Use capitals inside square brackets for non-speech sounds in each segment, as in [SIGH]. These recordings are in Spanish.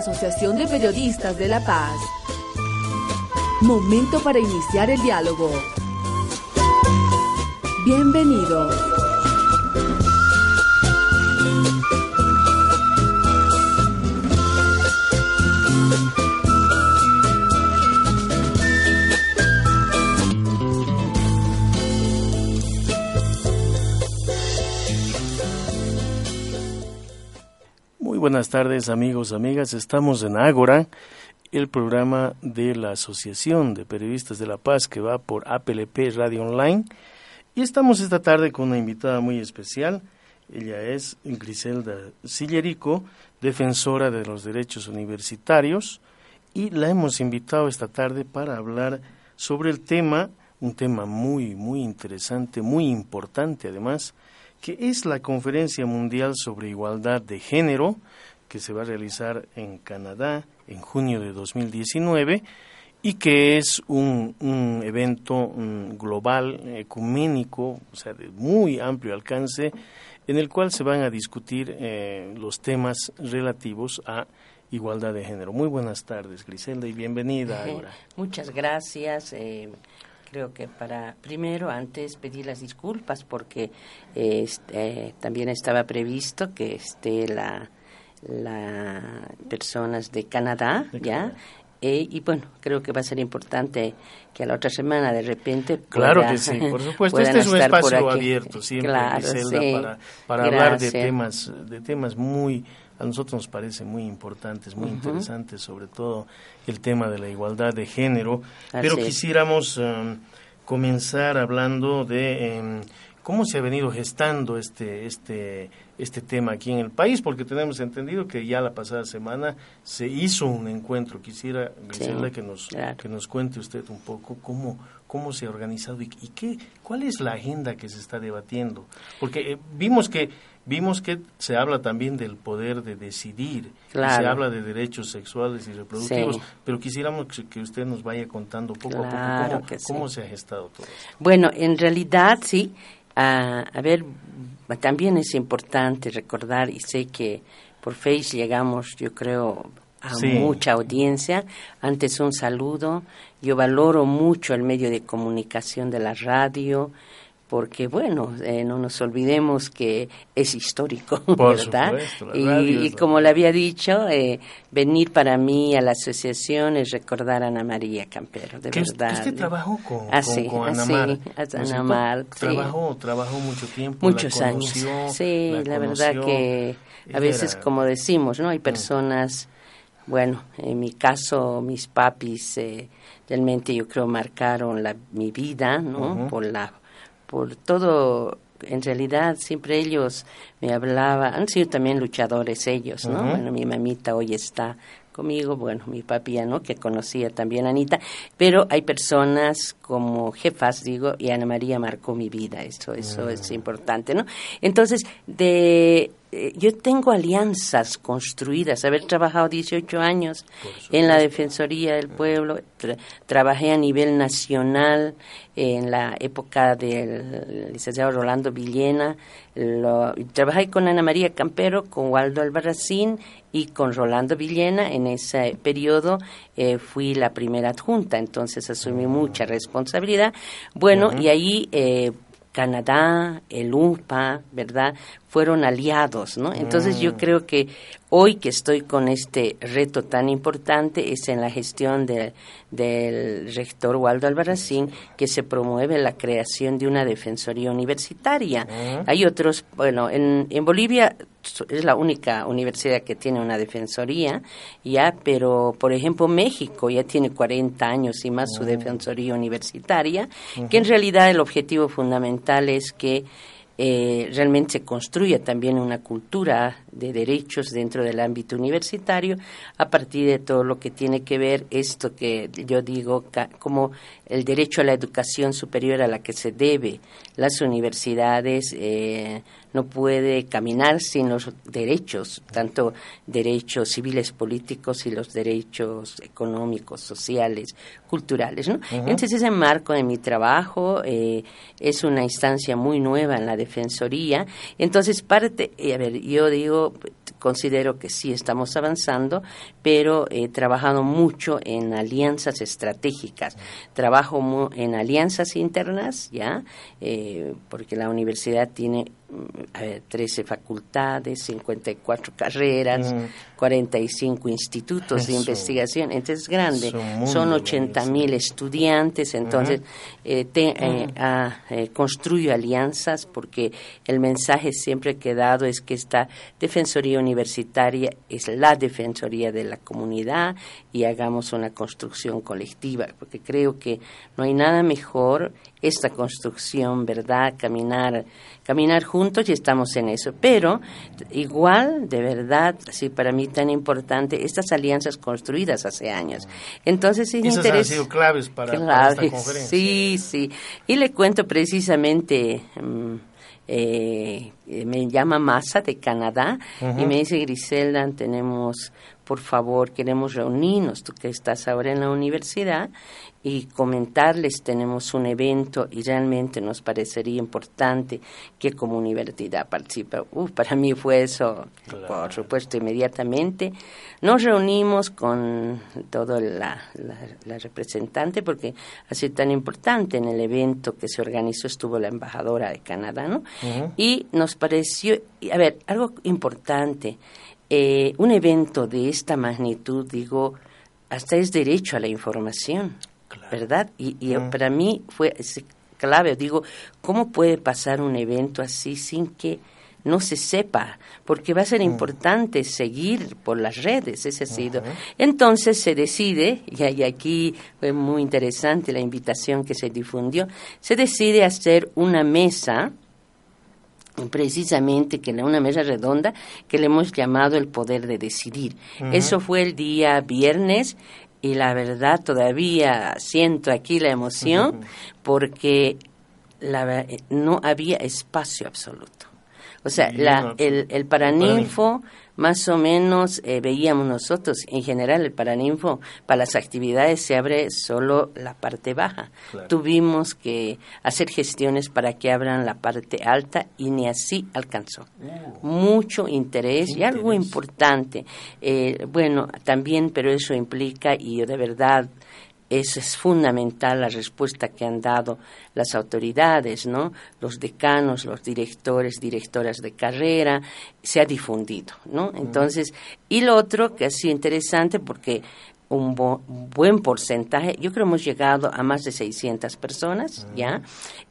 Asociación de Periodistas de La Paz. Momento para iniciar el diálogo. Bienvenidos. Buenas tardes amigos, amigas. Estamos en Ágora, el programa de la Asociación de Periodistas de La Paz que va por APLP Radio Online. Y estamos esta tarde con una invitada muy especial. Ella es Griselda Sillerico, defensora de los derechos universitarios. Y la hemos invitado esta tarde para hablar sobre el tema, un tema muy, muy interesante, muy importante además, que es la Conferencia Mundial sobre Igualdad de Género, que se va a realizar en Canadá en junio de 2019 y que es un, un evento global, ecuménico, o sea, de muy amplio alcance, en el cual se van a discutir eh, los temas relativos a igualdad de género. Muy buenas tardes, Griselda, y bienvenida. Ahora. Muchas gracias. Eh, creo que para primero antes pedir las disculpas porque este, también estaba previsto que esté la las personas de Canadá, ¿ya? Eh, y bueno, creo que va a ser importante que a la otra semana de repente Claro que sí, por [LAUGHS] supuesto. Este es un espacio abierto siempre, para, para hablar de temas, de temas muy, a nosotros nos parece muy importantes, muy interesantes, sobre todo el tema de la igualdad de género. Pero quisiéramos um, comenzar hablando de em, cómo se ha venido gestando este, este, este tema aquí en el país, porque tenemos entendido que ya la pasada semana se hizo un encuentro. Quisiera, que nos, que nos cuente usted un poco cómo, cómo se ha organizado y, qué, cuál es la agenda que se está debatiendo. Porque eh, vimos que vimos que se habla también del poder de decidir, se habla de derechos sexuales y reproductivos, pero quisiéramos que, usted nos vaya contando poco a poco cómo, cómo se ha gestado todo esto. Bueno, en realidad sí, a, ver, también es importante recordar, y sé que por Face llegamos, yo creo, a mucha audiencia. Antes un saludo. Yo valoro mucho el medio de comunicación de la radio, porque bueno, eh, no nos olvidemos que es histórico, ¿verdad? y, como le había dicho, eh, venir para mí a la asociación es recordar a Ana María Campero, de verdad. Usted trabajó con, ah, con, Ana Mar, Ana Mar, trabajó, trabajó mucho tiempo, muchos años. Sí, la, verdad que a veces, como decimos, no, hay mm. personas, bueno, en mi caso, mis papis eh, realmente yo creo marcaron la, mi vida, ¿no? Por la por todo en realidad siempre ellos me hablaban, han sido también luchadores ellos, ¿no? Bueno, mi mamita hoy está conmigo, bueno, mi papi ya no, que conocía también a Anita, pero hay personas como jefas, digo, y Ana María marcó mi vida, eso, eso es importante, ¿no? Entonces, de eh, yo tengo alianzas construidas, haber trabajado 18 años en la Defensoría del Pueblo, trabajé a nivel nacional en la época del licenciado Rolando Villena, trabajé con Ana María Campero, con Waldo Albarracín y con Rolando Villena. En ese periodo eh, fui la primera adjunta, entonces asumí mucha responsabilidad. Bueno, y ahí... Eh, Canadá, el UPA, ¿verdad? Fueron aliados, ¿no? Entonces yo mm. creo que hoy que estoy con este reto tan importante es en la gestión del rector Waldo Albarracín que se promueve la creación de una defensoría universitaria. Mm. Hay otros, bueno, en, en Bolivia es la única universidad que tiene una defensoría, ya, pero por ejemplo México ya tiene 40 años y más su mm. defensoría universitaria, que en realidad el objetivo fundamental es que eh, realmente se construye también una cultura de derechos dentro del ámbito universitario a partir de todo lo que tiene que ver esto que yo digo como el derecho a la educación superior a la que se debe las universidades eh, no puede caminar sin los derechos, tanto derechos civiles políticos y los derechos económicos, sociales, culturales. ¿no? Entonces ese marco de mi trabajo eh, es una instancia muy nueva en la Defensoría. Entonces parte, a ver, yo digo considero que sí estamos avanzando, pero he trabajado mucho en alianzas estratégicas. Trabajo en alianzas internas, ¿ya? Eh, porque la universidad tiene mm, ver, 13 facultades, 54 carreras, 45 institutos de investigación, entonces es grande, son 80 mil estudiantes, entonces eh, eh, construyo alianzas porque el mensaje siempre que he dado es que esta Defensoría Universitaria es la Defensoría de la comunidad y hagamos una construcción colectiva, porque creo que no hay nada mejor esta construcción, ¿verdad? Caminar, caminar juntos y estamos en eso. Pero igual, de verdad, sí, para mí tan importante, estas alianzas construidas hace años. Entonces, es Esas han sido claves para, esta conferencia. Sí, sí. Y le cuento precisamente... Mm, eh, me llama Massa de Canadá y me dice Griselda tenemos por favor queremos reunirnos tú que estás ahora en la universidad y comentarles tenemos un evento y realmente nos parecería importante que como universidad participe. para mí fue eso, por supuesto, inmediatamente. Nos reunimos con toda la, la, representante porque sido tan importante en el evento que se organizó estuvo la embajadora de Canadá, ¿no? Y nos pareció, a ver, algo importante, eh, un evento de esta magnitud, digo, hasta es derecho a la información. ¿verdad? Y, para mí fue clave, digo, ¿cómo puede pasar un evento así sin que no se sepa, porque va a ser importante seguir por las redes, ese ha sido. Entonces se decide, y aquí fue muy interesante la invitación que se difundió, se decide hacer una mesa, precisamente que una mesa redonda que le hemos llamado el poder de decidir. Eso fue el día viernes y la verdad todavía siento aquí la emoción porque la, no había espacio absoluto. O sea, la, el, el paraninfo más o menos eh, veíamos nosotros, en general el Paraninfo, para las actividades se abre solo la parte baja. Tuvimos que hacer gestiones para que abran la parte alta y ni así alcanzó. Uh. Mucho interés y algo importante. Eh, bueno, también, pero eso implica, y yo de verdad es fundamental la respuesta que han dado las autoridades, ¿no? Los decanos, los directores, directoras de carrera, se ha difundido, ¿no? Entonces, y lo otro que ha sido interesante porque un buen porcentaje, yo creo que hemos llegado a más de 600 personas, ¿ya?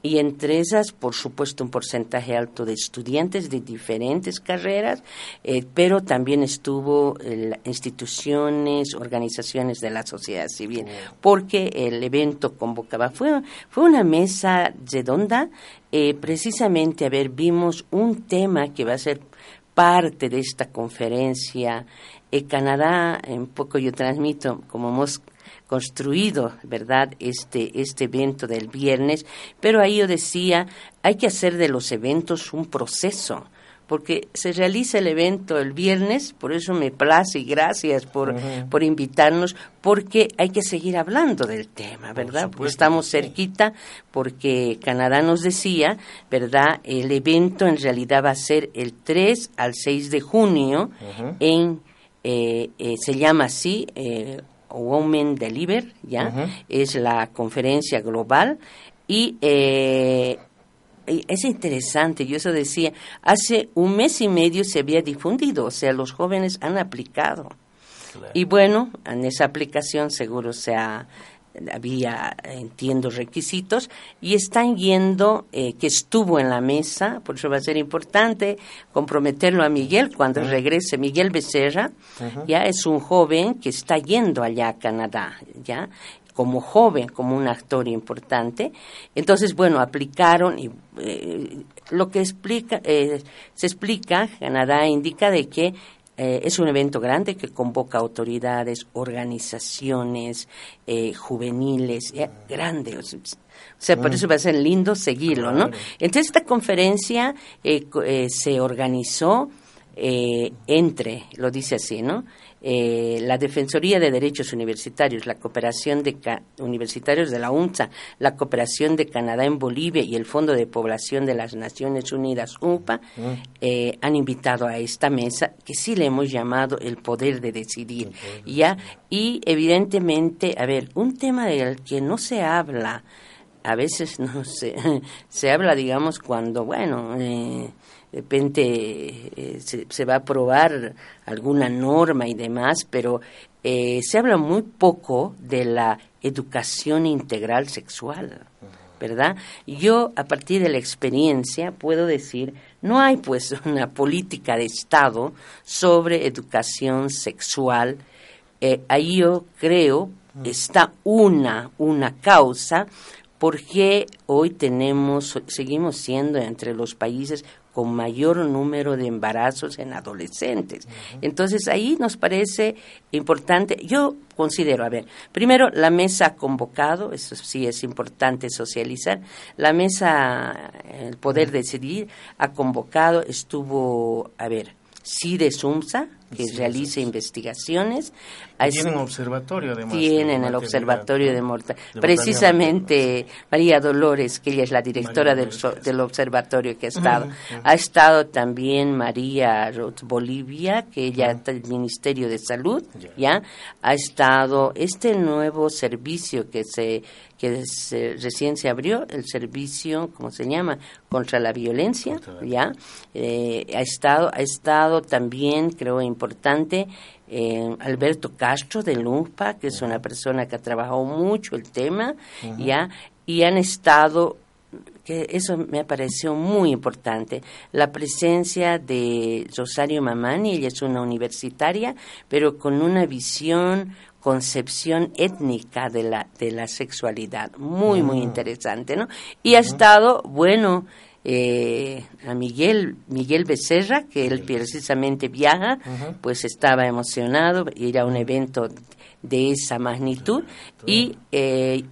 Y entre esas, por supuesto, un porcentaje alto de estudiantes de diferentes carreras, eh, pero también estuvo instituciones, organizaciones de la sociedad civil, porque el evento convocaba, fue, fue una mesa redonda, eh, precisamente, a ver, vimos un tema que va a ser parte de esta conferencia en Canadá, en poco yo transmito como hemos construido, ¿verdad?, este, este evento del viernes, pero ahí yo decía, hay que hacer de los eventos un proceso, porque se realiza el evento el viernes, por eso me place y gracias por, por invitarnos, porque hay que seguir hablando del tema, ¿verdad? Porque estamos cerquita, porque Canadá nos decía, ¿verdad? El evento en realidad va a ser el 3 al 6 de junio en eh, eh, se llama así, eh, Women Deliver, ¿ya? Es la conferencia global y es interesante, yo eso decía, hace un mes y medio se había difundido, o sea, los jóvenes han aplicado. Y bueno, en esa aplicación seguro se ha había, entiendo, requisitos y están yendo, eh, que estuvo en la mesa, por eso va a ser importante comprometerlo a Miguel cuando regrese. Miguel Becerra ya es un joven que está yendo allá a Canadá, ya como joven, como un actor importante. Entonces, bueno, aplicaron y eh, lo que explica, eh, se explica, Canadá indica de que eh, es un evento grande que convoca autoridades, organizaciones eh, juveniles, eh, grande. O sea, por eso va a ser lindo seguirlo, ¿no? Entonces, esta conferencia se organizó entre, lo dice así, ¿no? Eh, la Defensoría de Derechos Universitarios, la Cooperación de Universitarios de la UNSA, la Cooperación de Canadá en Bolivia y el Fondo de Población de las Naciones Unidas, UNPA, eh, han invitado a esta mesa que sí le hemos llamado el poder de decidir. ¿ya? Y evidentemente, a ver, un tema del que no se habla, a veces no se, [LAUGHS] se habla, digamos, cuando, bueno, eh, de repente eh, se, va a aprobar alguna norma y demás, pero eh, se habla muy poco de la educación integral sexual, ¿verdad? Yo, a partir de la experiencia, puedo decir, no hay pues [LAUGHS] una política de Estado sobre educación sexual. Eh, ahí yo creo está una, una causa porque hoy tenemos, seguimos siendo entre los países con mayor número de embarazos en adolescentes. Entonces ahí nos parece importante, yo considero, a ver, primero la mesa ha convocado, eso sí es importante socializar, la mesa, el poder decidir, ha convocado, estuvo, a ver, de Sumsa, que realiza investigaciones. Tienen observatorio, además. Tienen el observatorio de mortalidad. Precisamente María Dolores, que ella es la directora del, del, observatorio que ha estado. Ha estado también María Roth Bolivia, que ella está del Ministerio de Salud, ¿ya? Ha estado este nuevo servicio que se que recién se abrió el servicio, ¿cómo se llama?, contra la violencia, ¿ya? Eh, ha estado ha estado también, creo, importante eh, Alberto Castro de LUMPA, que es una persona que ha trabajado mucho el tema, ¿ya? Y han estado que eso me pareció muy importante, la presencia de Rosario Mamani, ella es una universitaria, pero con una visión concepción étnica de la, de la sexualidad. Muy, muy mm. interesante, ¿no? Y ha estado, bueno, eh, a Miguel, Miguel Becerra, que él precisamente viaja, pues estaba emocionado ir a un evento de esa magnitud y eh,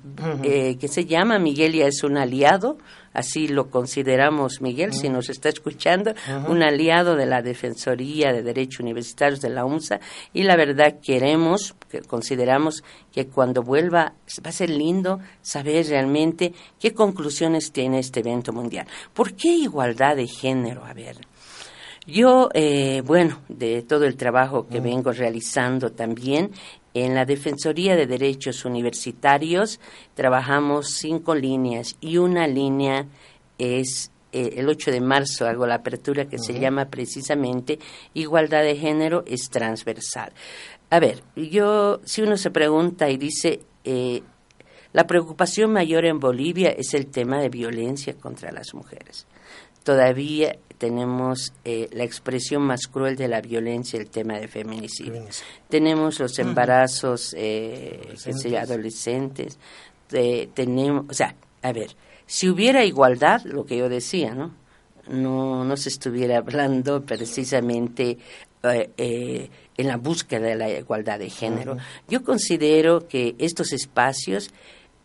eh, que se llama Miguel ya es un aliado así lo consideramos, Miguel, si nos está escuchando, un aliado de la Defensoría de Derechos Universitarios de la UNSA y la verdad queremos, consideramos que cuando vuelva va a ser lindo saber realmente qué conclusiones tiene este evento mundial. ¿Por qué igualdad de género? A ver. Yo, eh, bueno, de todo el trabajo que vengo realizando también, en la Defensoría de Derechos Universitarios trabajamos cinco líneas y una línea es eh, el 8 de marzo hago la apertura que se llama precisamente Igualdad de Género es transversal. A ver, yo, si uno se pregunta y dice, eh, la preocupación mayor en Bolivia es el tema de violencia contra las mujeres. Todavía tenemos eh, la expresión más cruel de la violencia, el tema de feminicidio. Tenemos los embarazos eh, adolescentes. tenemos, o sea, a ver, si hubiera igualdad, lo que yo decía, ¿no? No, no se estuviera hablando precisamente eh, en la búsqueda de la igualdad de género. Yo considero que estos espacios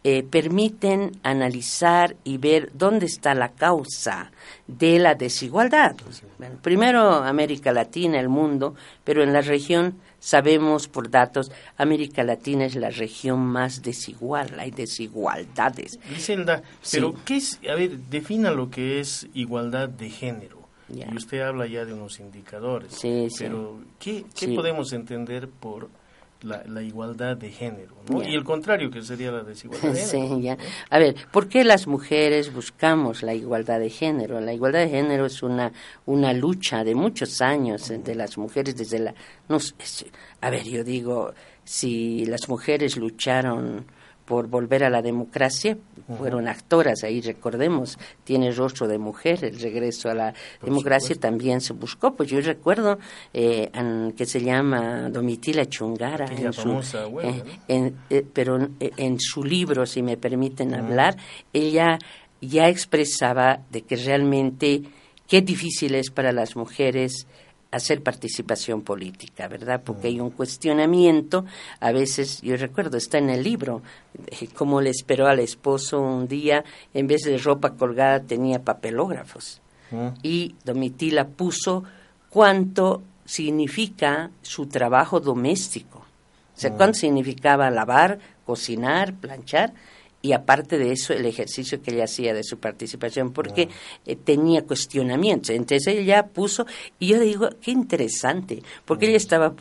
eh, permiten analizar y ver dónde está la causa de la desigualdad. primero América Latina, el mundo, pero en la región sabemos por datos, América Latina es la región más desigual, hay desigualdades. Griselda, pero ¿qué es, a ver, defina lo que es igualdad de género. Y usted habla ya de unos indicadores. Sí, pero ¿qué, qué podemos entender por la, igualdad de género, Y el contrario, que sería la desigualdad de [LAUGHS] género. Sí, ya. A ver, ¿por qué las mujeres buscamos la igualdad de género? La igualdad de género es una, una lucha de muchos años de las mujeres desde la... No, a ver, yo digo, si las mujeres lucharon por volver a la democracia, fueron actoras, ahí recordemos, tiene rostro de mujer, el regreso a la democracia también se buscó, pues yo recuerdo eh, que se llama Domitila Chungara, en su, eh, eh, pero en su libro, si me permiten hablar, ella ya expresaba de que realmente qué difícil es para las mujeres hacer participación política, ¿verdad? Porque hay un cuestionamiento, a veces, yo recuerdo, está en el libro, eh, cómo le esperó al esposo un día, en vez de ropa colgada tenía papelógrafos. Y Domitila puso cuánto significa su trabajo doméstico. O sea, ¿cuánto significaba lavar, cocinar, planchar? Y aparte de eso el ejercicio que ella hacía de su participación porque eh, tenía cuestionamientos. Entonces ella puso y yo digo qué interesante porque ella estaba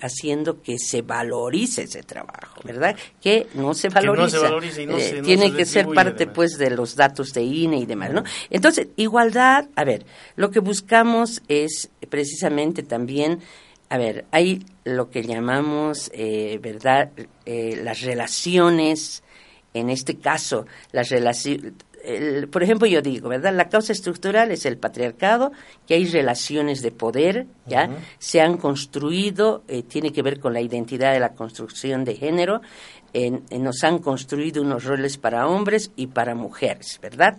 haciendo que se valorice ese trabajo verdad que no se valoriza, eh, tiene que ser parte pues de los datos de INE y demás no entonces igualdad a ver lo que buscamos es precisamente también a ver, hay lo que llamamos, eh, ¿verdad?, las relaciones en este caso, las relaciones, por ejemplo, yo digo, ¿verdad? La causa estructural es el patriarcado, que hay relaciones de poder, ¿ya? Se han construido, eh, tiene que ver con la identidad de la construcción de género, nos han construido unos roles para hombres y para mujeres, ¿verdad?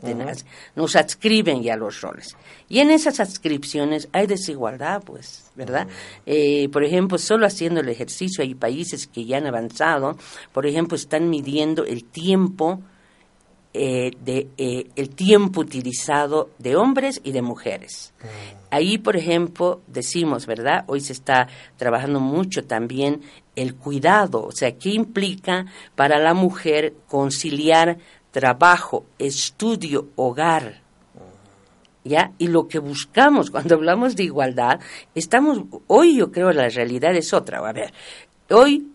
Nos adscriben ya los roles. Y en esas adscripciones hay desigualdad, pues, ¿verdad? Eh, por ejemplo, solo haciendo el ejercicio hay países que ya han avanzado, por ejemplo, están midiendo el tiempo eh, de eh, el tiempo utilizado de hombres y de mujeres. Ahí, por ejemplo, decimos, ¿verdad? Hoy se está trabajando mucho también el cuidado, o sea, ¿qué implica para la mujer conciliar trabajo, estudio, hogar? ¿Ya? Y lo que buscamos cuando hablamos de igualdad, estamos, hoy yo creo la realidad es otra. A ver, hoy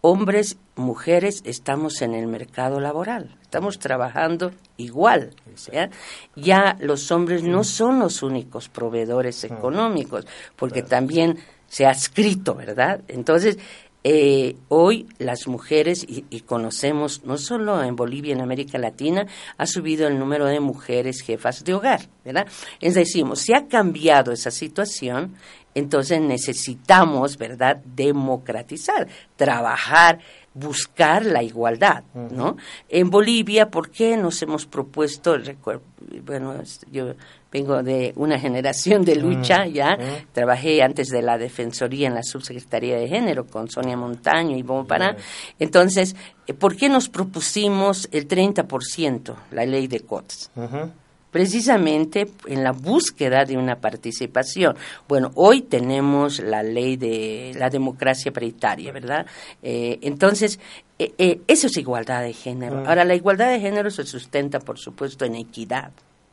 hombres, mujeres, estamos en el mercado laboral, estamos trabajando igual. Ya los hombres no son los únicos proveedores económicos, porque también se ha escrito, ¿verdad? Entonces, eh, hoy las mujeres, y, conocemos, no solo en Bolivia, en América Latina, ha subido el número de mujeres jefas de hogar, ¿verdad? Es decir, si ha cambiado esa situación, entonces necesitamos, ¿verdad?, democratizar, trabajar, buscar la igualdad, ¿no? En Bolivia, ¿por qué nos hemos propuesto, bueno, yo vengo de una generación de lucha, ya. Trabajé antes de la Defensoría en la Subsecretaría de Género con Sonia Montaño y Bompará. Mm. Entonces, eh, ¿por qué nos propusimos el 30%, la ley de cuotas? Precisamente en la búsqueda de una participación. Bueno, hoy tenemos la ley de la democracia paritaria, ¿verdad? Eh, entonces, eh, eso es igualdad de género. Ahora, la igualdad de género se sustenta, por supuesto, en equidad.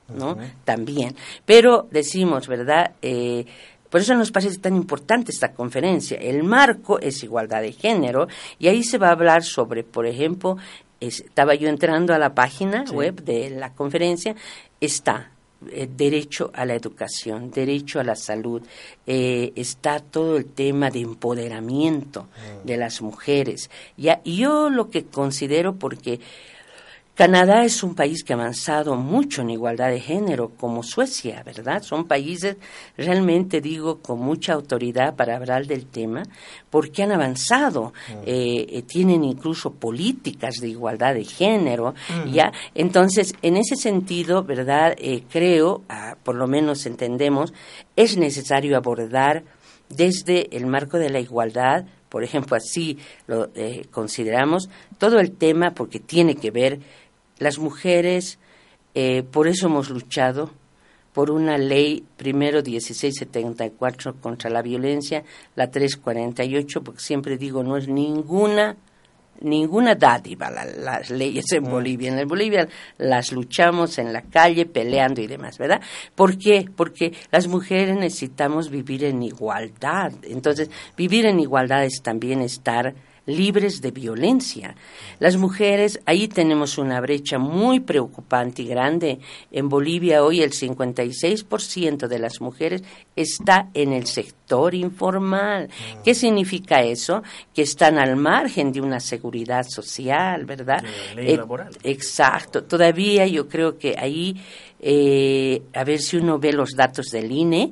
¿no? También. Pero decimos, ¿verdad? Eh, por eso nos parece tan importante esta conferencia. El marco es igualdad de género y ahí se va a hablar sobre, por ejemplo, estaba yo entrando a la página web de la conferencia, está eh, derecho a la educación, derecho a la salud, eh, está todo el tema de empoderamiento mm. de las mujeres. Ya, y yo lo que considero, porque Canadá es un país que ha avanzado mucho en igualdad de género, como Suecia, ¿verdad? Son países, realmente digo, con mucha autoridad para hablar del tema, porque han avanzado, eh, eh, tienen incluso políticas de igualdad de género. ¿ya? Entonces, en ese sentido, ¿verdad? Eh, creo, ah, por lo menos entendemos, es necesario abordar desde el marco de la igualdad, por ejemplo, así lo consideramos, todo el tema porque tiene que ver las mujeres, eh, por eso hemos luchado por una ley, primero 1674 contra la violencia, la 348, porque siempre digo, no es ninguna ninguna dádiva las leyes en mm. Bolivia. En Bolivia las luchamos en la calle, peleando y demás, ¿verdad? ¿Por qué? Porque las mujeres necesitamos vivir en igualdad. Entonces, vivir en igualdad es también estar libres de violencia. Las mujeres, ahí tenemos una brecha muy preocupante y grande. En Bolivia hoy el 56% de las mujeres está en el sector informal. ¿Qué significa eso? Que están al margen de una seguridad social, ¿verdad? ley eh, laboral. Exacto. Todavía yo creo que ahí, eh, a ver si uno ve los datos del INE,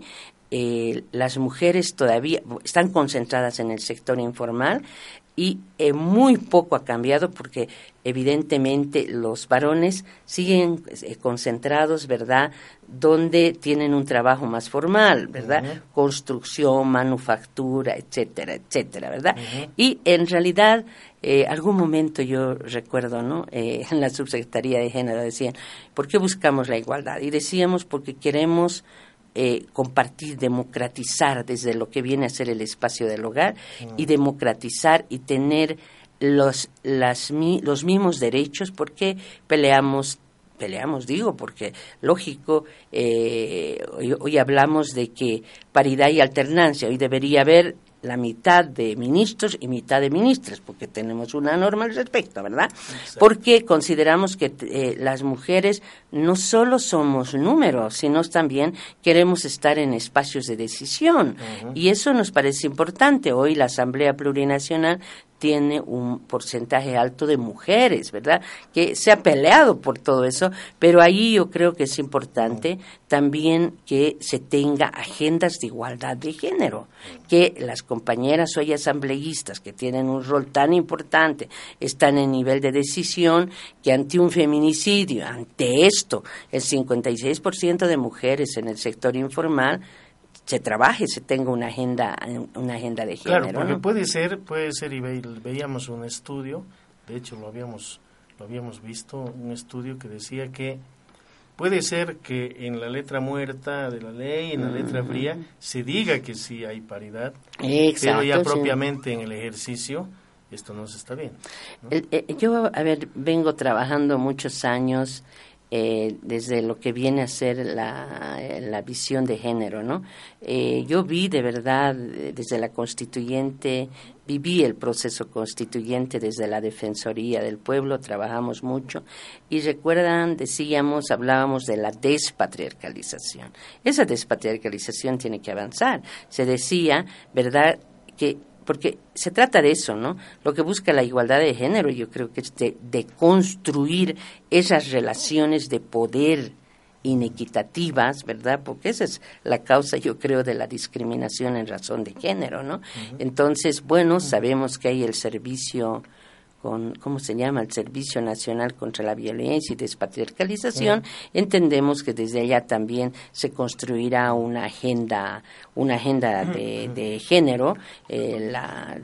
eh, las mujeres todavía están concentradas en el sector informal, y eh, muy poco ha cambiado porque evidentemente los varones siguen eh, concentrados, ¿verdad?, donde tienen un trabajo más formal, ¿verdad? Construcción, manufactura, etcétera, etcétera, ¿verdad? Y en realidad, eh, algún momento yo recuerdo, ¿no? en la subsecretaría de género decían, ¿por qué buscamos la igualdad? Y decíamos porque queremos eh, compartir, democratizar desde lo que viene a ser el espacio del hogar y democratizar y tener los, las, los mismos derechos porque peleamos peleamos, digo, porque lógico, eh, hoy, hablamos de que paridad y alternancia, hoy debería haber la mitad de ministros y mitad de ministras, porque tenemos una norma al respecto, ¿verdad? Porque consideramos que eh, las mujeres no solo somos números, sino también queremos estar en espacios de decisión. Y eso nos parece importante. Hoy la Asamblea Plurinacional tiene un porcentaje alto de mujeres, ¿verdad? Que se ha peleado por todo eso, pero ahí yo creo que es importante también que se tenga agendas de igualdad de género, que las compañeras hoy asambleístas que tienen un rol tan importante están en nivel de decisión, que ante un feminicidio, ante esto, el 56% de mujeres en el sector informal se trabaje, se tenga una agenda, una agenda de género. Claro, porque puede ser, puede ser, y veíamos un estudio, de hecho lo habíamos, lo habíamos visto, un estudio que decía que puede ser que en la letra muerta de la ley, en la letra fría, se diga que sí hay paridad, pero ya propiamente en el ejercicio esto no se está bien. Eh, yo, a ver, vengo trabajando muchos años eh, desde lo que viene a ser la, la visión de género, ¿no? Eh, yo vi de verdad desde la constituyente, viví el proceso constituyente desde la Defensoría del Pueblo, trabajamos mucho y recuerdan, decíamos, hablábamos de la despatriarcalización. Esa despatriarcalización tiene que avanzar. Se decía, ¿verdad?, que porque se trata de eso, ¿no? Lo que busca la igualdad de género, yo creo que es de, construir esas relaciones de poder inequitativas, ¿verdad? Porque esa es la causa, yo creo, de la discriminación en razón de género, ¿no? Entonces, bueno, sabemos que hay el servicio con, ¿cómo se llama?, el Servicio Nacional contra la Violencia y Despatriarcalización, entendemos que desde allá también se construirá una agenda, una agenda de, género. Eh, la,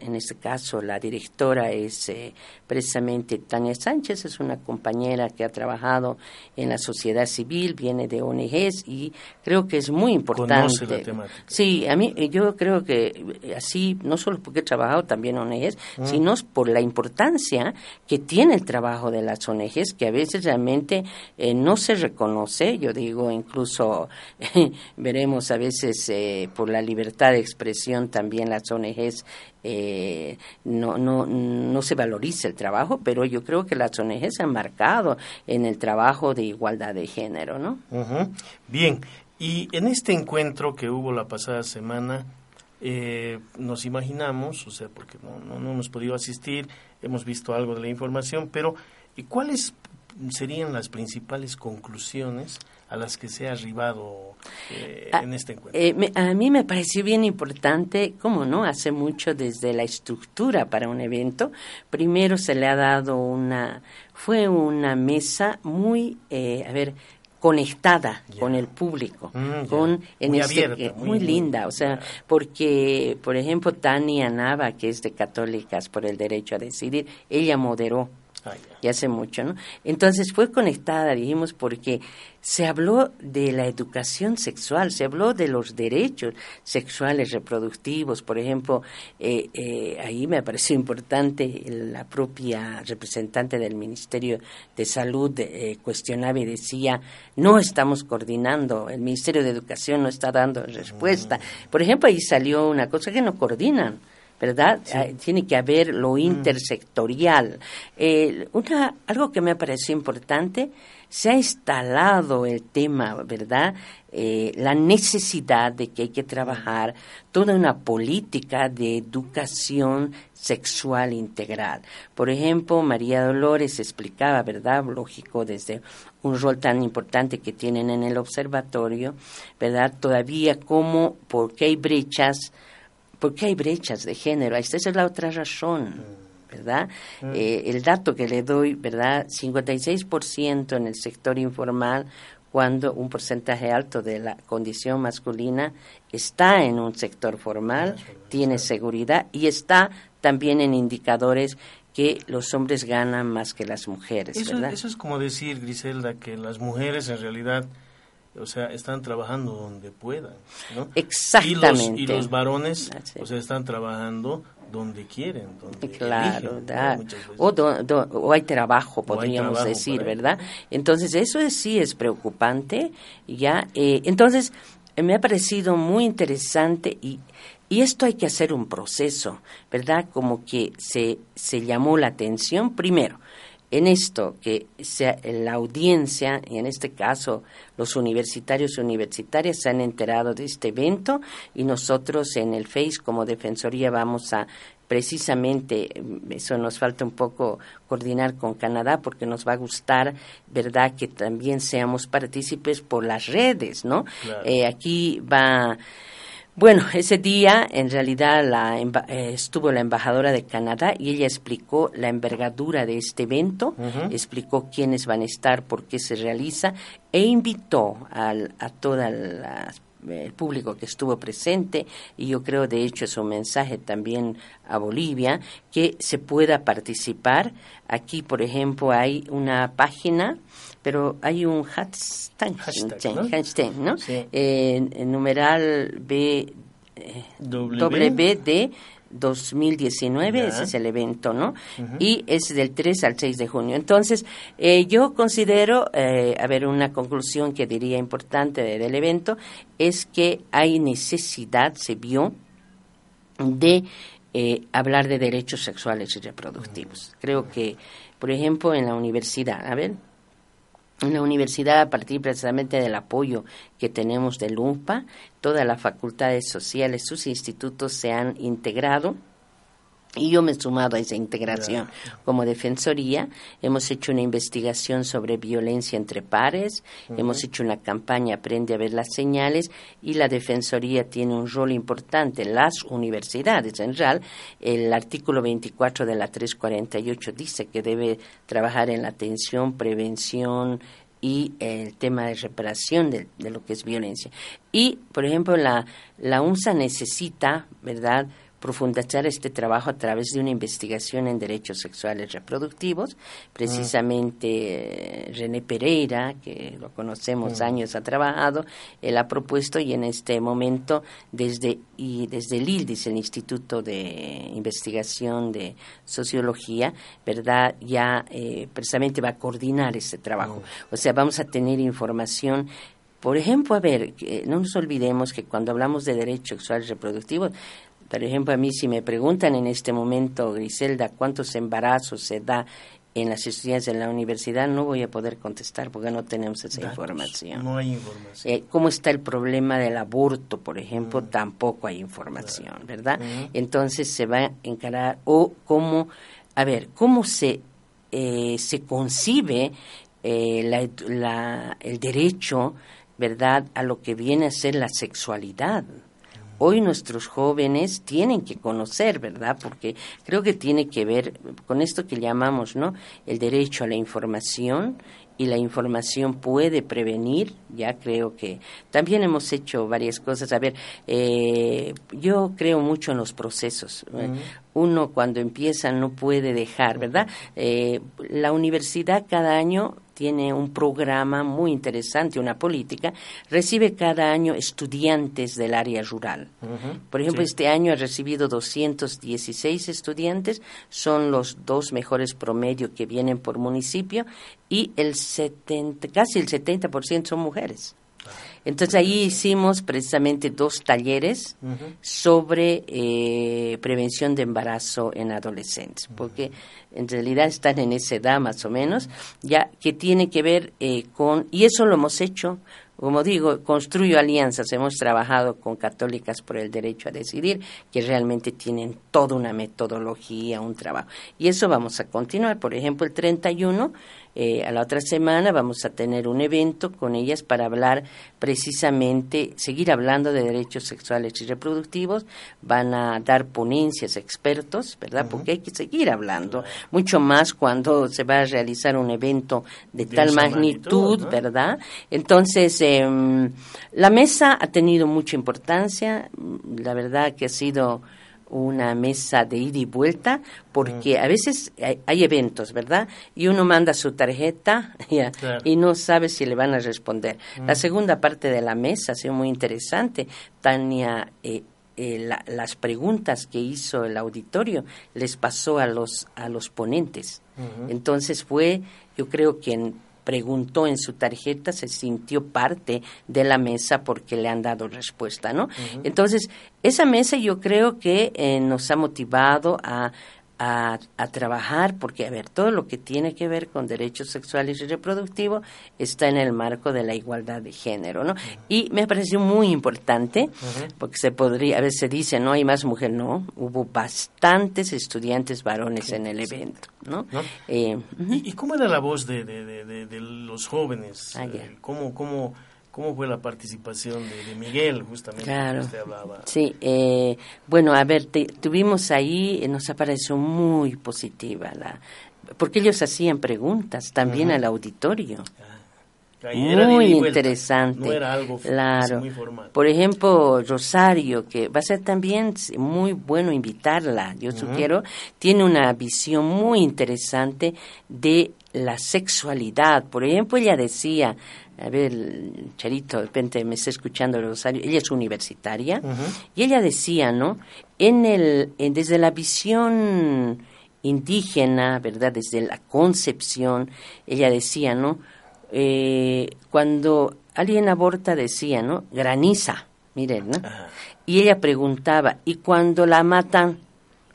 en este caso, la directora es eh, precisamente Tania Sánchez, es una compañera que ha trabajado en la sociedad civil, viene de ONGs y creo que es muy importante. Sí, a mí yo creo que así, no solo porque he trabajado también en ONGs, sino por la importancia importancia que tiene el trabajo de las ONGs, que a veces realmente eh, no se reconoce. Yo digo, incluso [LAUGHS] veremos a veces eh, por la libertad de expresión también las ONGs eh, no, no, no se valoriza el trabajo, pero yo creo que las ONGs se han marcado en el trabajo de igualdad de género, ¿no? Bien, y en este encuentro que hubo la pasada semana, eh, nos imaginamos, o sea, porque no, no, hemos podido asistir, hemos visto algo de la información, pero ¿cuáles serían las principales conclusiones a las que se ha arribado eh, ah, en este encuentro? Eh, a mí me pareció bien importante, como no, hace mucho desde la estructura para un evento. Primero se le ha dado una, fue una mesa muy, a ver, conectada con el público, mm, con en muy, este, muy, linda, o sea, porque por ejemplo Tania Nava, que es de Católicas por el Derecho a Decidir, ella moderó Ah, y hace mucho, ¿no? Entonces fue conectada, dijimos, porque se habló de la educación sexual, se habló de los derechos sexuales reproductivos, por ejemplo, eh, eh, ahí me pareció importante la propia representante del Ministerio de Salud eh, cuestionaba y decía, no estamos coordinando, el Ministerio de Educación no está dando respuesta. Mm. Por ejemplo, ahí salió una cosa que no coordinan ¿verdad? Tiene que haber lo intersectorial. Eh, una, algo que me parecido importante, se ha instalado el tema, ¿verdad? Eh, la necesidad de que hay que trabajar toda una política de educación sexual integral. Por ejemplo, María Dolores explicaba, ¿verdad? Lógico, desde un rol tan importante que tienen en el observatorio, ¿verdad? Todavía cómo, por qué hay brechas porque hay brechas de género. Esta es la otra razón, ¿verdad? Mm. Eh, el dato que le doy, ¿verdad? 56% en el sector informal, cuando un porcentaje alto de la condición masculina está en un sector formal, tiene seguridad y está también en indicadores que los hombres ganan más que las mujeres. Eso, eso es como decir, Griselda, que las mujeres en realidad o sea, están trabajando donde puedan, ¿no? Exactamente. Y los, varones, o sea, están trabajando donde quieren, donde claro, o, hay trabajo, podríamos decir, ¿verdad? Entonces eso sí es preocupante, ya. Eh, entonces me ha parecido muy interesante y y esto hay que hacer un proceso, ¿verdad? Como que se, se llamó la atención primero en esto, que sea la audiencia, y en este caso los universitarios y universitarias se han enterado de este evento y nosotros en el FACE como Defensoría vamos a precisamente, eso nos falta un poco coordinar con Canadá porque nos va a gustar, ¿verdad?, que también seamos partícipes por las redes, ¿no? Eh, aquí va bueno, ese día en realidad la, eh, estuvo la embajadora de Canadá y ella explicó la envergadura de este evento, explicó quiénes van a estar, por qué se realiza e invitó al, a todo el público que estuvo presente y yo creo de hecho es un mensaje también a Bolivia que se pueda participar. Aquí, por ejemplo, hay una página pero hay un hashtag, ¿no? en numeral B, eh, WD 2019, ese es el evento, ¿no? Y es del 3 al 6 de junio. Entonces, eh, yo considero, eh, a ver, una conclusión que diría importante del evento es que hay necesidad, se vio, de eh, hablar de derechos sexuales y reproductivos. Creo que, por ejemplo, en la universidad, a ver, en la universidad, a partir precisamente del apoyo que tenemos del UNPA, todas las facultades sociales, sus institutos se han integrado y yo me he sumado a esa integración como defensoría. Hemos hecho una investigación sobre violencia entre pares, hemos hecho una campaña Aprende a ver las señales y la defensoría tiene un rol importante. Las universidades, en real, el artículo 24 de la 348 dice que debe trabajar en la atención, prevención, y el tema de reparación de, de, lo que es violencia. Y, por ejemplo, la, la UNSA necesita, ¿verdad?, profundizar este trabajo a través de una investigación en derechos sexuales reproductivos. Precisamente eh, René Pereira, que lo conocemos años, ha trabajado, él ha propuesto y en este momento desde, y desde el ILDIS, el Instituto de Investigación de Sociología, ¿verdad? Ya eh, precisamente va a coordinar este trabajo. O sea, vamos a tener información por ejemplo, a ver, no nos olvidemos que cuando hablamos de derechos sexuales reproductivos, por ejemplo, a mí si me preguntan en este momento, Griselda, cuántos embarazos se da en las estudiantes de la universidad, no voy a poder contestar porque no tenemos esa información. No hay información. Eh, ¿Cómo está el problema del aborto, por ejemplo? Mm. Tampoco hay información, ¿verdad? Entonces se va a encarar, o cómo, a ver, cómo se, eh, se concibe eh, el derecho, ¿verdad?, a lo que viene a ser la sexualidad hoy nuestros jóvenes tienen que conocer, ¿verdad? Porque creo que tiene que ver con esto que llamamos, ¿no? El derecho a la información y la información puede prevenir, ya creo que también hemos hecho varias cosas. A ver, eh, yo creo mucho en los procesos. Uno cuando empieza no puede dejar, ¿verdad? Eh, la universidad cada año tiene un programa muy interesante, una política, recibe cada año estudiantes del área rural. Por ejemplo, este año ha recibido 216 estudiantes, son los dos mejores promedios que vienen por municipio y el 70, casi el 70% son mujeres. Entonces ahí hicimos precisamente dos talleres sobre eh, prevención de embarazo en adolescentes, porque en realidad están en esa edad más o menos, ya que tiene que ver eh, con, y eso lo hemos hecho como digo, construyo alianzas. Hemos trabajado con católicas por el derecho a decidir, que realmente tienen toda una metodología, un trabajo. Y eso vamos a continuar. Por ejemplo, el 31 eh, a la otra semana vamos a tener un evento con ellas para hablar precisamente, seguir hablando de derechos sexuales y reproductivos. Van a dar ponencias expertos, ¿verdad? Porque hay que seguir hablando, mucho más cuando se va a realizar un evento de, tal magnitud, ¿verdad? Entonces, em, la mesa ha tenido mucha importancia, la verdad que ha sido una mesa de ida y vuelta, porque a veces hay, eventos, ¿verdad? Y uno manda su tarjeta [LAUGHS] y no sabe si le van a responder. La segunda parte de la mesa ha sido muy interesante. Tania eh, eh, las preguntas que hizo el auditorio les pasó a los a los ponentes. Entonces fue, yo creo que preguntó en su tarjeta se sintió parte de la mesa porque le han dado respuesta, ¿no? Entonces esa mesa yo creo que eh, nos ha motivado a a, trabajar, porque, a ver, todo lo que tiene que ver con derechos sexuales y reproductivos está en el marco de la igualdad de género, ¿no? Y me pareció muy importante, porque se podría, a veces se dice, no hay más mujeres, no, hubo bastantes estudiantes varones en el evento, ¿no? Eh, ¿Y, cómo era la voz de, de, los jóvenes? Ah, eh, ¿Cómo, cómo ¿Cómo fue la participación de, Miguel, justamente, claro. que usted hablaba? Sí, eh, bueno, a ver, tuvimos ahí, eh, nos apareció muy positiva, la, porque ellos hacían preguntas también al auditorio. Ah, muy interesante. No era algo claro. muy formal. Por ejemplo, Rosario, que va a ser también muy bueno invitarla, yo sugiero, tiene una visión muy interesante de la sexualidad. Por ejemplo, ella decía, a ver, Charito, de repente me está escuchando Rosario, ella es universitaria, y ella decía, ¿no? En el, desde la visión indígena, ¿verdad? Desde la concepción, ella decía, ¿no? Eh, cuando alguien aborta decía, ¿no? Graniza, miren, ¿no? Y ella preguntaba, ¿y cuando la matan?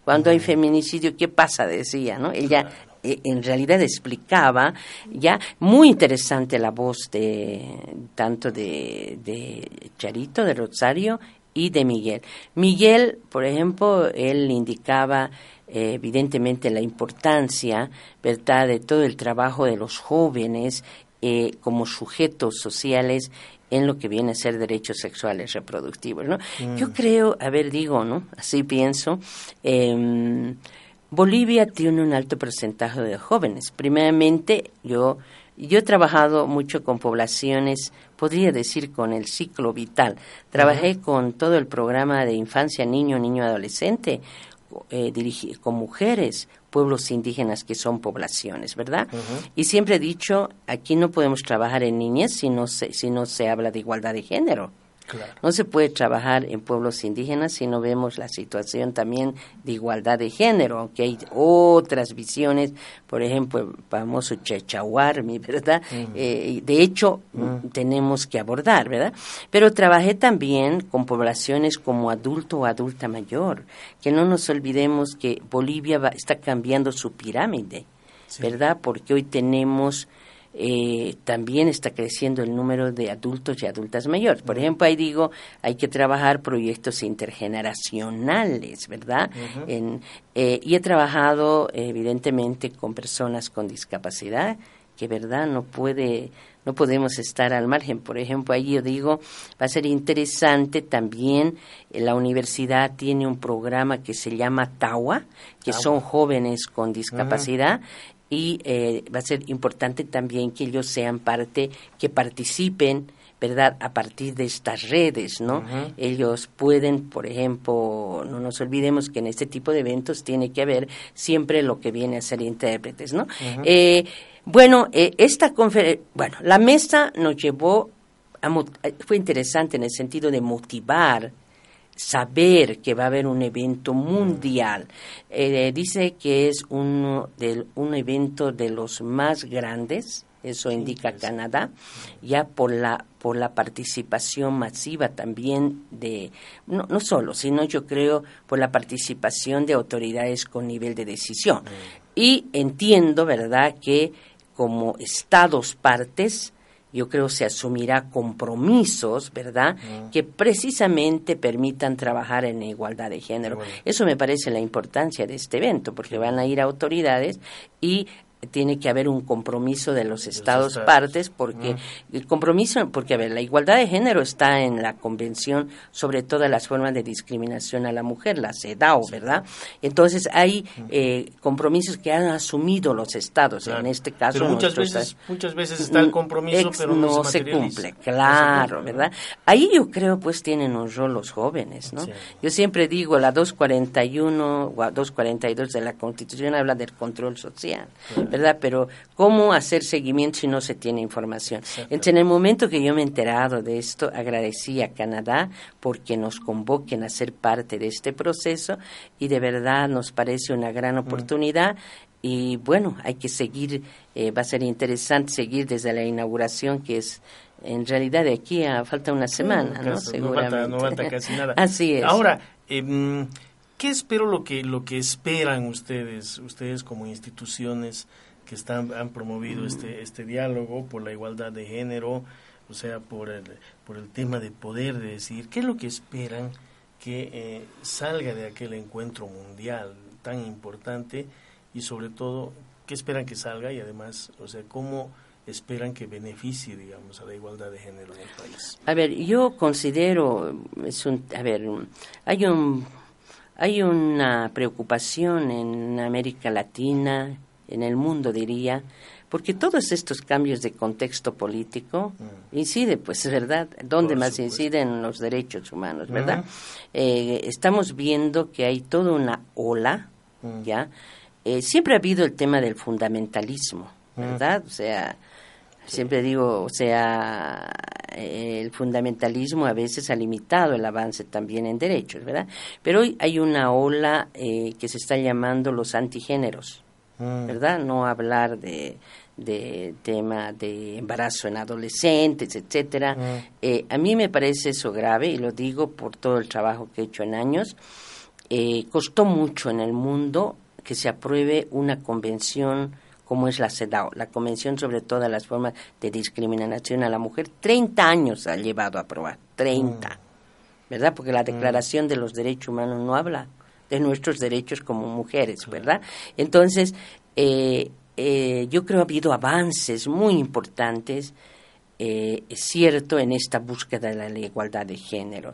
Cuando hay feminicidio, ¿qué pasa? Decía, ¿no? Ella en realidad explicaba ya muy interesante la voz de tanto de, de Charito, de Rosario y de Miguel. Miguel, por ejemplo, él indicaba eh, evidentemente la importancia, ¿verdad?, de todo el trabajo de los jóvenes eh, como sujetos sociales en lo que viene a ser derechos sexuales reproductivos, ¿no? Mm. Yo creo, a ver, digo, ¿no? Así pienso, eh, Bolivia tiene un alto porcentaje de jóvenes. Primeramente, yo, yo he trabajado mucho con poblaciones, podría decir con el ciclo vital. Trabajé con todo el programa de infancia, niño, niño, adolescente, eh, con mujeres, pueblos indígenas que son poblaciones, ¿verdad? Y siempre he dicho, aquí no podemos trabajar en niñas si no si no se habla de igualdad de género. No se puede trabajar en pueblos indígenas si no vemos la situación también de igualdad de género, aunque hay otras visiones, por ejemplo, el famoso Chechahuarmi, ¿verdad? Eh, de hecho, tenemos que abordar, ¿verdad? Pero trabajé también con poblaciones como adulto o adulta mayor, que no nos olvidemos que Bolivia está cambiando su pirámide, ¿verdad? Porque hoy tenemos eh, también está creciendo el número de adultos y adultas mayores. Por ejemplo, ahí digo, hay que trabajar proyectos intergeneracionales, ¿verdad? en, eh, y he trabajado, evidentemente, con personas con discapacidad, que, ¿verdad? No puede no podemos estar al margen. Por ejemplo, ahí yo digo, va a ser interesante también, eh, la universidad tiene un programa que se llama TAWA, que son jóvenes con discapacidad, y eh, va a ser importante también que ellos sean parte, que participen, ¿verdad? A partir de estas redes, ¿no? Ellos pueden, por ejemplo, no nos olvidemos que en este tipo de eventos tiene que haber siempre lo que viene a ser intérpretes, ¿no? Eh, bueno, eh, esta conferencia, bueno, la mesa nos llevó, a, fue interesante en el sentido de motivar saber que va a haber un evento mundial. Eh, dice que es uno de, un evento de los más grandes, eso indica. Canadá, ya por la por la participación masiva también de no, no solo, sino yo creo por la participación de autoridades con nivel de decisión. Y entiendo, ¿verdad?, que como estados partes yo creo se asumirá compromisos, ¿verdad?, que precisamente permitan trabajar en igualdad de género. Eso me parece la importancia de este evento, porque van a ir autoridades y tiene que haber un compromiso de los estados, partes porque el compromiso porque a ver la igualdad de género está en la convención sobre todas las formas de discriminación a la mujer la CEDAW verdad entonces hay eh, compromisos que han asumido los estados en este caso muchas veces muchas veces está el compromiso pero no, se, cumple claro verdad ahí yo creo pues tienen un rol los jóvenes no yo siempre digo la 241 o 242 de la Constitución habla del control social ¿verdad? Pero ¿cómo hacer seguimiento si no se tiene información? Entonces, en el momento que yo me he enterado de esto, agradecí a Canadá porque nos convoquen a ser parte de este proceso y de verdad nos parece una gran mm. oportunidad y bueno, hay que seguir, eh, va a ser interesante seguir desde la inauguración que es en realidad de aquí a falta una semana, ¿no? Seguramente. No falta, casi nada. [LAUGHS] Así es. Ahora, eh, ¿qué espero lo que lo que esperan ustedes, ustedes como instituciones que están han promovido este este diálogo por la igualdad de género, o sea, por el por el tema de poder de decir qué es lo que esperan que eh, salga de aquel encuentro mundial tan importante y sobre todo qué esperan que salga y además, o sea, cómo esperan que beneficie, digamos, a la igualdad de género en el país. A ver, yo considero es un, a ver, hay un hay una preocupación en América Latina, en el mundo diría, porque todos estos cambios de contexto político mm. inciden, pues es verdad, ¿dónde más inciden los derechos humanos, verdad? Eh, estamos viendo que hay toda una ola, mm. ¿ya? Eh, siempre ha habido el tema del fundamentalismo, mm. ¿verdad? O sea, Siempre digo, o sea, el fundamentalismo a veces ha limitado el avance también en derechos, ¿verdad? Pero hoy hay una ola eh, que se está llamando los antigéneros, mm. ¿verdad? No hablar de, de tema de embarazo en adolescentes, etcétera. Mm. Eh, a mí me parece eso grave y lo digo por todo el trabajo que he hecho en años. Eh, costó mucho en el mundo que se apruebe una convención como es la CEDAW, la Convención sobre todas las formas de discriminación a la mujer, 30 años ha llevado a aprobar, 30, mm. ¿verdad? Porque la mm. Declaración de los Derechos Humanos no habla de nuestros derechos como mujeres, ¿verdad? Entonces, eh, eh, yo creo que ha habido avances muy importantes, eh, es cierto, en esta búsqueda de la igualdad de género.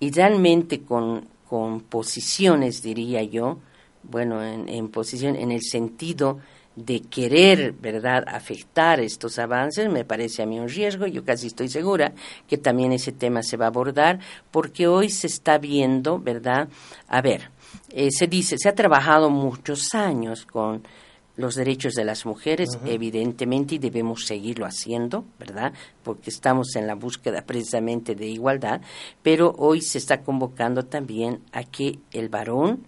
Y realmente con, con posiciones, diría yo, bueno, en, en posición, en el sentido de querer, ¿verdad?, afectar estos avances, me parece a mí un riesgo. Yo casi estoy segura que también ese tema se va a abordar, porque hoy se está viendo, ¿verdad? A ver, eh, se dice, se ha trabajado muchos años con los derechos de las mujeres, evidentemente, y debemos seguirlo haciendo, ¿verdad? Porque estamos en la búsqueda precisamente de igualdad, pero hoy se está convocando también a que el varón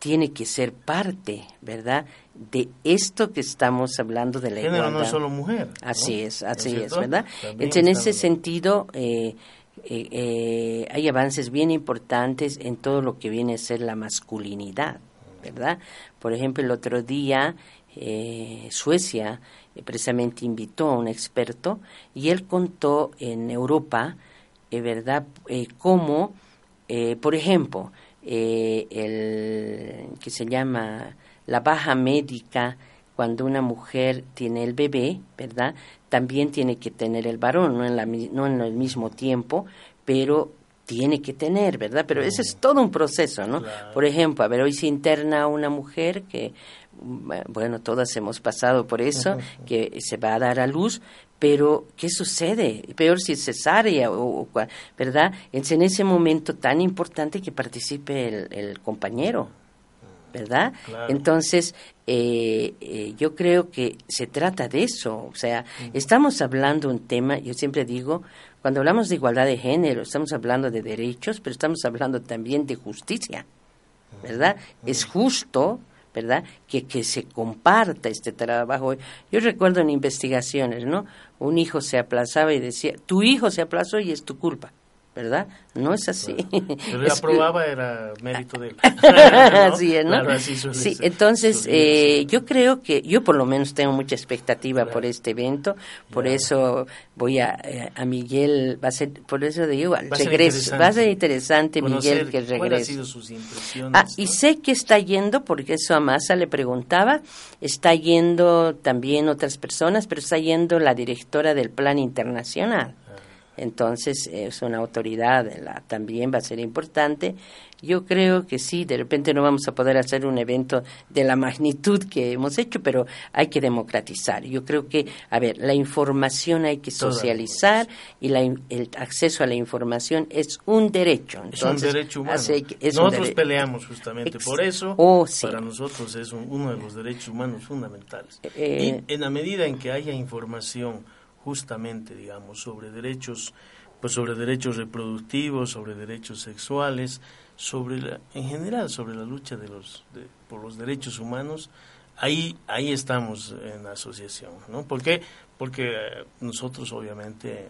tiene que ser parte, ¿verdad? De esto que estamos hablando de la igualdad. no es solo mujer. Así es, así es, ¿verdad? en ese sentido, eh, eh, eh, hay avances bien importantes en todo lo que viene a ser la masculinidad, ¿verdad? Por ejemplo, el otro día Suecia precisamente invitó a un experto y él contó en Europa, ¿verdad?, cómo, por ejemplo, eh, el que se llama la baja médica cuando una mujer tiene el bebé, ¿verdad? También tiene que tener el varón, no en, la, no en el mismo tiempo, pero tiene que tener, ¿verdad? Pero ese es todo un proceso, ¿no? Por ejemplo, a ver, hoy se interna una mujer que, bueno, todas hemos pasado por eso, que se va a dar a luz, pero, ¿qué sucede? Peor si es cesárea, o, ¿verdad? Es en ese momento tan importante que participe el, compañero, ¿verdad? Entonces, eh, eh, yo creo que se trata de eso. O sea, estamos hablando un tema, yo siempre digo, cuando hablamos de igualdad de género, estamos hablando de derechos, pero estamos hablando también de justicia, ¿verdad? Es justo ¿verdad? Que, que se comparta este trabajo. Yo recuerdo en investigaciones, ¿no? Un hijo se aplazaba y decía, tu hijo se aplazó y es tu culpa. ¿Verdad? No es así. Pero la [LAUGHS] aprobaba era mérito de él. [LAUGHS] Así es, ¿no? sí, entonces eh, yo creo que, yo por lo menos tengo mucha expectativa por este evento, por eso voy a, eh, a Miguel, va a ser, por eso digo, va regreso, va a ser interesante Miguel que regrese. sus impresiones? Ah, y sé que está yendo, porque eso a Massa le preguntaba, está yendo también otras personas, pero está yendo la directora del Plan Internacional. Entonces es una autoridad, la, también va a ser importante. Yo creo que sí, de repente no vamos a poder hacer un evento de la magnitud que hemos hecho, pero hay que democratizar. Yo creo que, a ver, la información hay que socializar y la, el acceso a la información es un derecho. es un derecho humano. nosotros peleamos justamente por eso. Oh, para nosotros es uno de los derechos humanos fundamentales. Eh, y en la medida en que haya información, justamente, digamos, sobre derechos, pues sobre derechos reproductivos, sobre derechos sexuales, sobre en general sobre la lucha de los por los derechos humanos, ahí ahí estamos en la asociación, ¿no? ¿Por qué? Porque eh, nosotros obviamente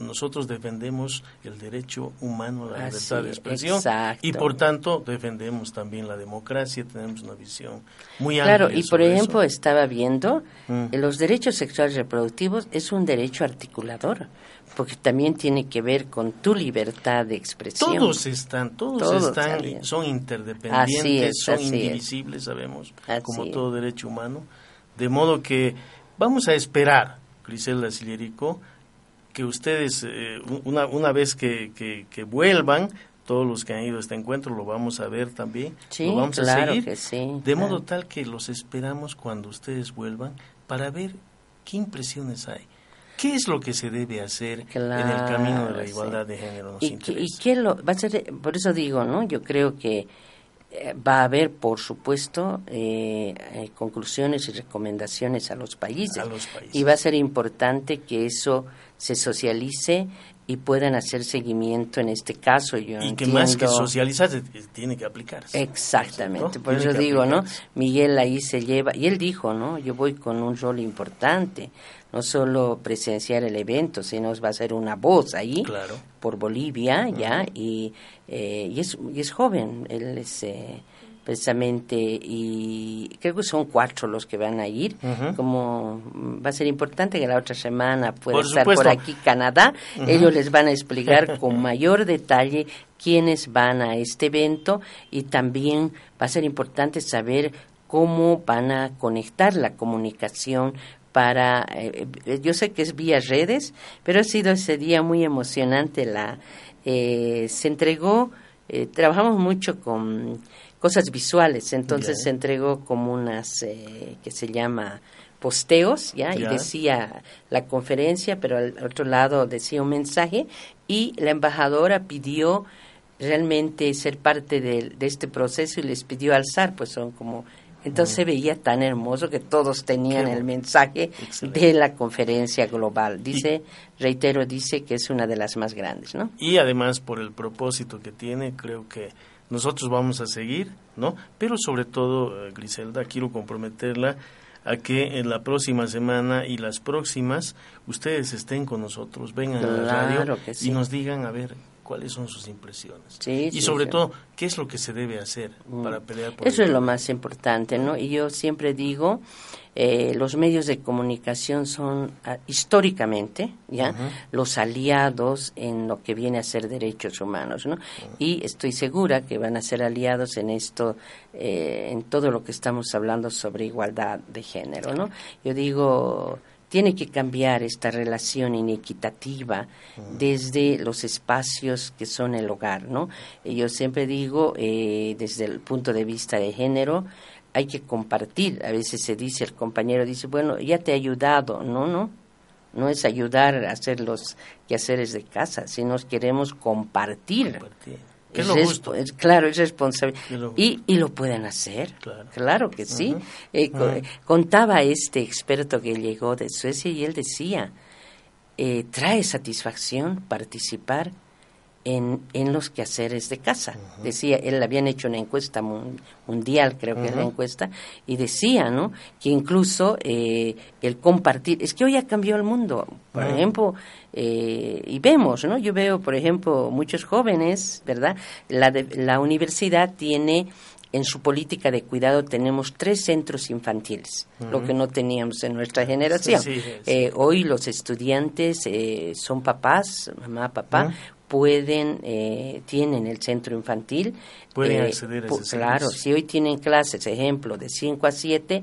nosotros defendemos el derecho humano a la libertad de expresión y por tanto defendemos también la democracia, tenemos una visión muy amplia. Claro, y por ejemplo estaba viendo mm. los derechos sexuales reproductivos es un derecho articulador porque también tiene que ver con tu libertad de expresión. Todos están, todos, están, son interdependientes, son indivisibles, sabemos, como todo derecho humano. De modo que vamos a esperar, Griselda Silerico, que ustedes, eh, una, una vez que, que, vuelvan, todos los que han ido a este encuentro lo vamos a ver también, lo vamos a seguir, de modo tal que los esperamos cuando ustedes vuelvan para ver qué impresiones hay ¿Qué es lo que se debe hacer en el camino de la igualdad de género? ¿Y, qué lo, va a ser, por eso digo, ¿no? Yo creo que va a haber, por supuesto, eh, eh, conclusiones y recomendaciones a los, países, a los países. Y va a ser importante que eso se socialice y puedan hacer seguimiento en este caso. Yo y que más que socializar, tiene que aplicarse. Exactamente, por eso digo, ¿no? Miguel ahí se lleva, y él dijo, ¿no? Yo voy con un rol importante, no solo presenciar el evento, sino va a ser una voz ahí por Bolivia, ¿ya? Y, eh, y, es, y es joven, él es... Eh, precisamente y creo que son cuatro los que van a ir como va a ser importante que la otra semana pueda estar por aquí Canadá ellos les van a explicar [LAUGHS] con mayor detalle quiénes van a este evento y también va a ser importante saber cómo van a conectar la comunicación para eh, eh, yo sé que es vía redes pero ha sido ese día muy emocionante la eh, se entregó trabajamos mucho con cosas visuales. Entonces se entregó como unas eh, que se llama posteos, ¿ya? Y decía la conferencia, pero al otro lado decía un mensaje y la embajadora pidió realmente ser parte de, este proceso y les pidió alzar, pues son como... Entonces se veía tan hermoso que todos tenían el mensaje de la conferencia global. Dice, reitero, dice que es una de las más grandes, ¿no? Y además por el propósito que tiene, creo que nosotros vamos a seguir, ¿no? Pero sobre todo, eh, Griselda, quiero comprometerla a que en la próxima semana y las próximas ustedes estén con nosotros, vengan a la radio y nos digan a ver cuáles son sus impresiones. y sobre todo, qué es lo que se debe hacer mm. para pelear por Eso es lo más importante, ¿no? Y yo siempre digo, eh, los medios de comunicación son ah, históricamente ya los aliados en lo que viene a ser derechos humanos ¿no? y estoy segura que van a ser aliados en esto eh, en todo lo que estamos hablando sobre igualdad de género no yo digo tiene que cambiar esta relación inequitativa desde los espacios que son el hogar, ¿no? Yo siempre digo, eh, desde el punto de vista de género, hay que compartir. A veces se dice, el compañero dice, bueno, ya te he ayudado. No, no. No es ayudar a hacer los quehaceres de casa, sino queremos compartir. Es, lo justo? claro, es responsable. y, y lo pueden hacer. Claro, que sí. Eh, contaba este experto que llegó de Suecia y él decía, eh, trae satisfacción participar en, en los quehaceres de casa. Decía, él habían hecho una encuesta mundial, creo que es la encuesta, y decía, ¿no? Que incluso eh, el compartir, es que hoy ha cambiado el mundo. Por ejemplo, eh, y vemos, ¿no? Yo veo, por ejemplo, muchos jóvenes, ¿verdad? La, la universidad tiene en su política de cuidado tenemos tres centros infantiles, lo que no teníamos en nuestra generación. Eh, hoy los estudiantes eh, son papás, mamá, papá, pueden, eh, tienen el centro infantil. Pueden acceder a ese Claro, si hoy tienen clases, ejemplo, de 5 a 7,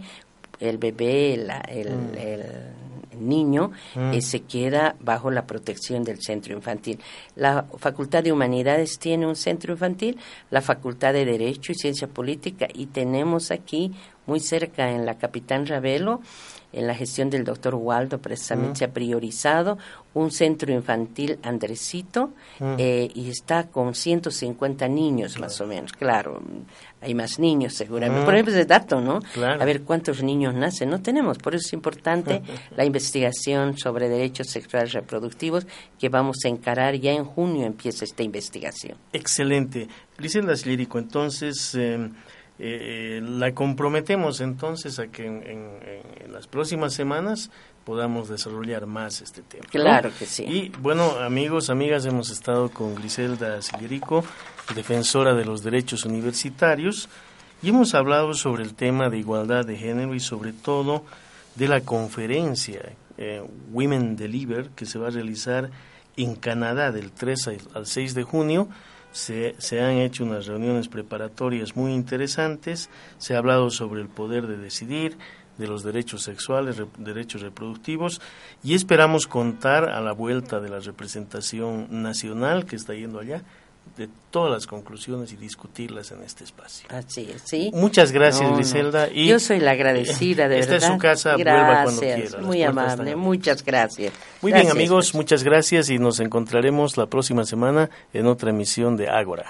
el bebé, el, el niño mm. eh, se queda bajo la protección del centro infantil. La Facultad de Humanidades tiene un centro infantil, la Facultad de Derecho y Ciencia Política y tenemos aquí muy cerca en la Capitán Ravelo en la gestión del doctor Waldo precisamente se ha priorizado un centro infantil Andresito eh, y está con 150 niños más o menos. Claro, hay más niños seguramente. Por ejemplo, ese dato, ¿no? A ver cuántos niños nacen. No tenemos, por eso es importante [LAUGHS] la investigación sobre derechos sexuales reproductivos que vamos a encarar ya en junio empieza esta investigación. Excelente. Griselda Slírico, entonces... Eh, eh, la comprometemos entonces a que en, las próximas semanas podamos desarrollar más este tema. Claro que sí. Y bueno, amigos, amigas, hemos estado con Griselda Silerico, defensora de los derechos universitarios, y hemos hablado sobre el tema de igualdad de género y sobre todo de la conferencia eh, Women Deliver que se va a realizar en Canadá del 3 al 6 de junio se, se, han hecho unas reuniones preparatorias muy interesantes, se ha hablado sobre el poder de decidir, de los derechos sexuales, derechos reproductivos, y esperamos contar a la vuelta de la representación nacional que está yendo allá de todas las conclusiones y discutirlas en este espacio. Así es, sí. Muchas gracias, Griselda. Y Yo soy la agradecida, de [LAUGHS] verdad. Esta es su casa, vuelva cuando quiera. Muy amable, muchas gracias. Muy bien, amigos, muchas gracias y nos encontraremos la próxima semana en otra emisión de Ágora.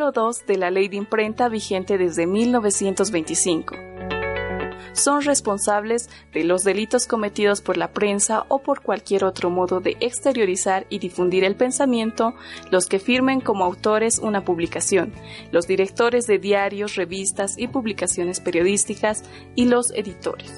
De la ley de imprenta vigente desde 1925. Son responsables de los delitos cometidos por la prensa o por cualquier otro modo de exteriorizar y difundir el pensamiento los que firmen como autores una publicación, los directores de diarios, revistas y publicaciones periodísticas y los editores.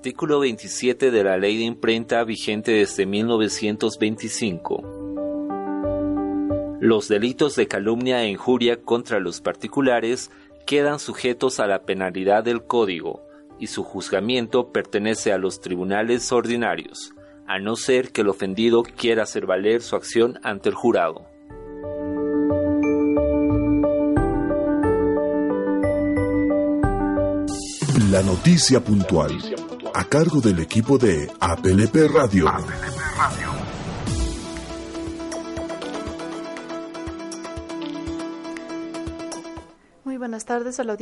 Artículo 27 de la Ley de Imprenta vigente desde 1925. Los delitos de calumnia e injuria contra los particulares quedan sujetos a la penalidad del Código y su juzgamiento pertenece a los tribunales ordinarios, a no ser que el ofendido quiera hacer valer su acción ante el jurado. La noticia puntual a cargo del equipo de APLP Radio. Muy buenas tardes a la